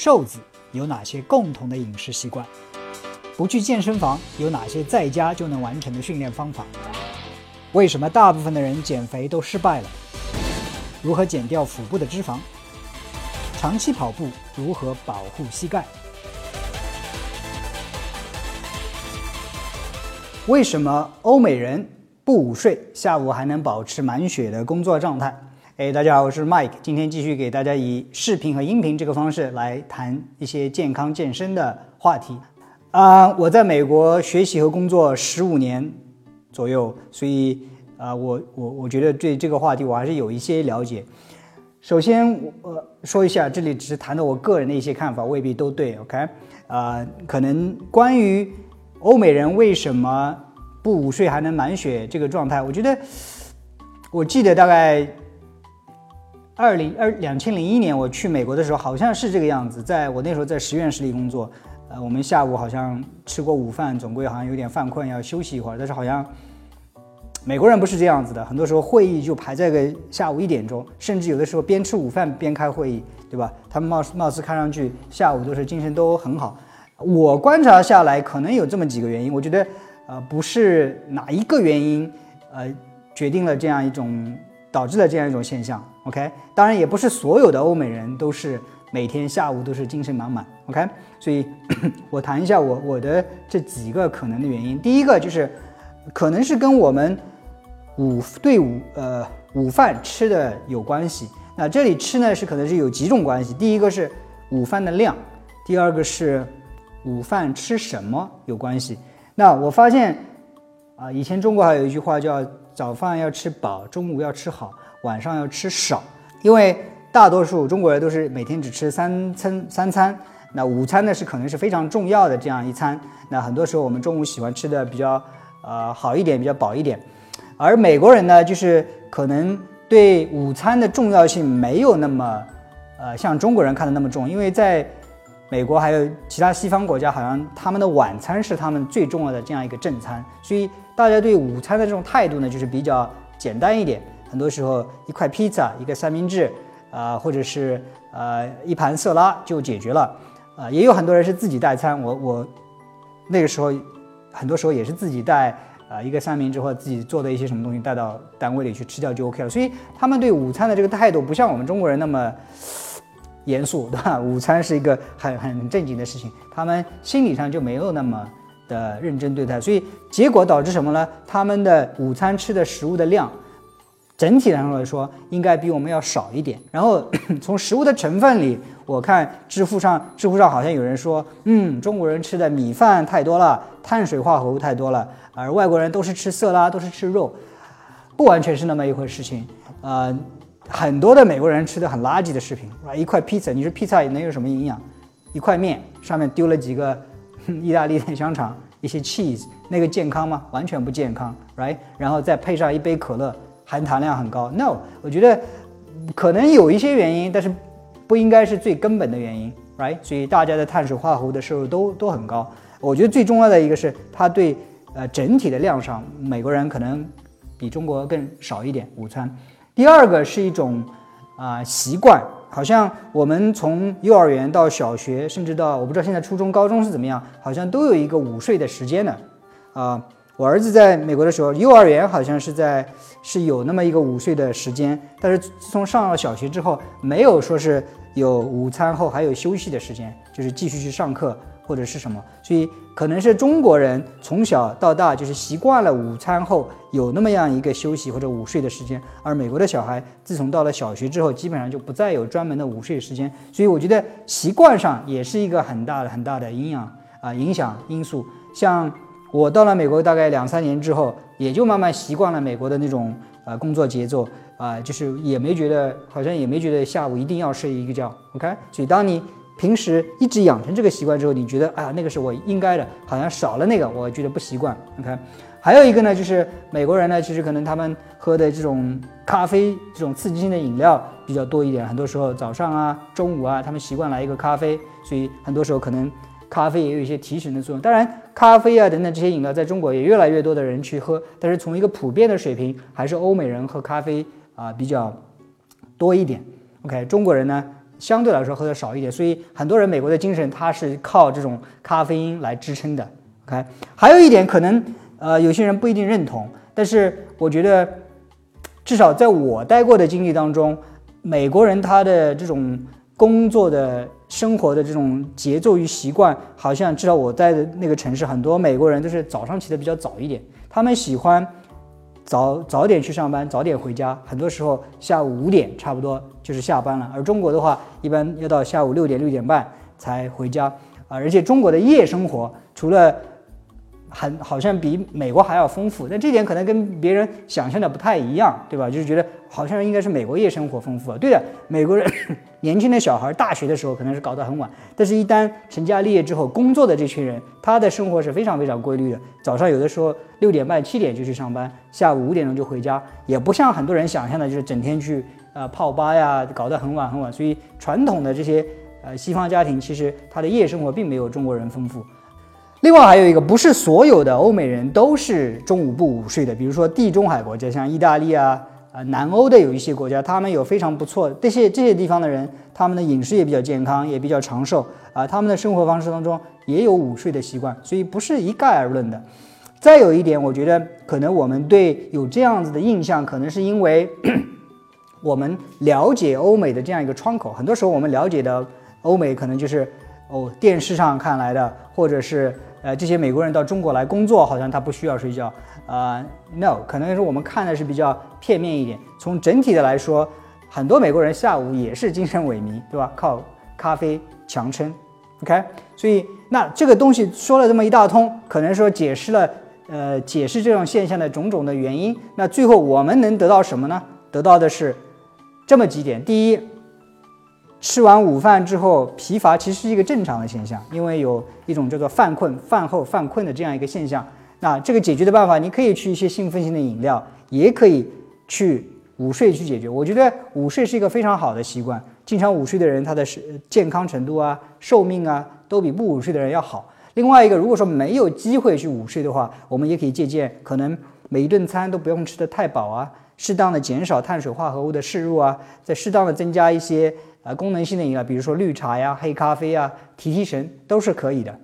瘦子有哪些共同的饮食习惯？不去健身房有哪些在家就能完成的训练方法？为什么大部分的人减肥都失败了？如何减掉腹部的脂肪？长期跑步如何保护膝盖？为什么欧美人不午睡，下午还能保持满血的工作状态？哎，大家好，我是 Mike，今天继续给大家以视频和音频这个方式来谈一些健康健身的话题。啊，我在美国学习和工作十五年左右，所以啊，我我我觉得对这个话题我还是有一些了解。首先，我说一下，这里只是谈的我个人的一些看法，未必都对。OK，啊，可能关于欧美人为什么不午睡还能满血这个状态，我觉得，我记得大概二零二两千零一年我去美国的时候，好像是这个样子，在我那时候在实验室里工作。呃，我们下午好像吃过午饭，总归好像有点犯困，要休息一会儿。但是好像美国人不是这样子的，很多时候会议就排在个下午一点钟，甚至有的时候边吃午饭边开会议，对吧？他们貌似貌似看上去下午都是精神都很好。我观察下来，可能有这么几个原因。我觉得，呃，不是哪一个原因，呃，决定了这样一种导致了这样一种现象。OK，当然也不是所有的欧美人都是。每天下午都是精神满满，OK，所以 我谈一下我我的这几个可能的原因。第一个就是，可能是跟我们午对午呃午饭吃的有关系。那这里吃呢是可能是有几种关系。第一个是午饭的量，第二个是午饭吃什么有关系。那我发现啊，以前中国还有一句话叫早饭要吃饱，中午要吃好，晚上要吃少，因为。大多数中国人都是每天只吃三餐，三餐。那午餐呢是可能是非常重要的这样一餐。那很多时候我们中午喜欢吃的比较呃好一点，比较饱一点。而美国人呢，就是可能对午餐的重要性没有那么呃像中国人看的那么重，因为在美国还有其他西方国家，好像他们的晚餐是他们最重要的这样一个正餐，所以大家对午餐的这种态度呢，就是比较简单一点。很多时候一块披萨，一个三明治。啊，或者是呃一盘色拉就解决了，啊，也有很多人是自己带餐，我我那个时候很多时候也是自己带啊一个三明治或者自己做的一些什么东西带到单位里去吃掉就 OK 了，所以他们对午餐的这个态度不像我们中国人那么严肃，对吧？午餐是一个很很正经的事情，他们心理上就没有那么的认真对待，所以结果导致什么呢？他们的午餐吃的食物的量。整体上来说，应该比我们要少一点。然后 从食物的成分里，我看知乎上，知乎上好像有人说，嗯，中国人吃的米饭太多了，碳水化合物太多了，而外国人都是吃色拉，都是吃肉，不完全是那么一回事情。呃，很多的美国人吃的很垃圾的食品，一块披萨，你说披萨能有什么营养？一块面上面丢了几个 意大利的香肠，一些 cheese，那个健康吗？完全不健康，right？然后再配上一杯可乐。含糖量很高，no，我觉得可能有一些原因，但是不应该是最根本的原因，right？所以大家的碳水化合物的摄入都都很高。我觉得最重要的一个是，它对呃整体的量上，美国人可能比中国更少一点午餐。第二个是一种啊习惯，好像我们从幼儿园到小学，甚至到我不知道现在初中、高中是怎么样，好像都有一个午睡的时间的啊。我儿子在美国的时候，幼儿园好像是在是有那么一个午睡的时间，但是自从上了小学之后，没有说是有午餐后还有休息的时间，就是继续去上课或者是什么。所以可能是中国人从小到大就是习惯了午餐后有那么样一个休息或者午睡的时间，而美国的小孩自从到了小学之后，基本上就不再有专门的午睡时间。所以我觉得习惯上也是一个很大的很大的营养啊影响因素，像。我到了美国大概两三年之后，也就慢慢习惯了美国的那种呃工作节奏啊，就是也没觉得好像也没觉得下午一定要睡一个觉，OK。所以当你平时一直养成这个习惯之后，你觉得啊那个是我应该的，好像少了那个，我觉得不习惯，OK。还有一个呢，就是美国人呢，其实可能他们喝的这种咖啡这种刺激性的饮料比较多一点，很多时候早上啊、中午啊，他们习惯来一个咖啡，所以很多时候可能。咖啡也有一些提神的作用，当然，咖啡啊等等这些饮料在中国也越来越多的人去喝，但是从一个普遍的水平，还是欧美人喝咖啡啊比较多一点。OK，中国人呢相对来说喝的少一点，所以很多人美国的精神它是靠这种咖啡因来支撑的。OK，还有一点可能呃有些人不一定认同，但是我觉得至少在我待过的经历当中，美国人他的这种工作的生活的这种节奏与习惯，好像至少我在的那个城市，很多美国人都是早上起得比较早一点，他们喜欢。早早点去上班，早点回家。很多时候下午五点差不多就是下班了。而中国的话，一般要到下午六点六点半才回家啊。而且中国的夜生活除了很好像比美国还要丰富，但这点可能跟别人想象的不太一样，对吧？就是觉得好像应该是美国夜生活丰富啊。对的，美国人 年轻的小孩大学的时候可能是搞得很晚，但是一旦成家立业之后，工作的这群人，他的生活是非常非常规律的。早上有的时候六点半七点就去上班，下午五点钟就回家，也不像很多人想象的，就是整天去呃泡吧呀，搞得很晚很晚。所以传统的这些呃西方家庭，其实他的夜生活并没有中国人丰富。另外还有一个，不是所有的欧美人都是中午不午睡的。比如说地中海国家，像意大利啊，啊南欧的有一些国家，他们有非常不错的这些这些地方的人，他们的饮食也比较健康，也比较长寿啊，他们的生活方式当中也有午睡的习惯，所以不是一概而论的。再有一点，我觉得可能我们对有这样子的印象，可能是因为 我们了解欧美的这样一个窗口。很多时候我们了解的欧美，可能就是哦电视上看来的，或者是。呃，这些美国人到中国来工作，好像他不需要睡觉。呃，no，可能是我们看的是比较片面一点。从整体的来说，很多美国人下午也是精神萎靡，对吧？靠咖啡强撑。OK，所以那这个东西说了这么一大通，可能说解释了，呃，解释这种现象的种种的原因。那最后我们能得到什么呢？得到的是这么几点：第一。吃完午饭之后疲乏其实是一个正常的现象，因为有一种叫做犯困、饭后犯困的这样一个现象。那这个解决的办法，你可以去一些兴奋性的饮料，也可以去午睡去解决。我觉得午睡是一个非常好的习惯，经常午睡的人，他的健康程度啊、寿命啊，都比不午睡的人要好。另外一个，如果说没有机会去午睡的话，我们也可以借鉴，可能每一顿餐都不用吃得太饱啊，适当的减少碳水化合物的摄入啊，再适当的增加一些。啊，功能性的饮料，比如说绿茶呀、黑咖啡呀、提提神，都是可以的。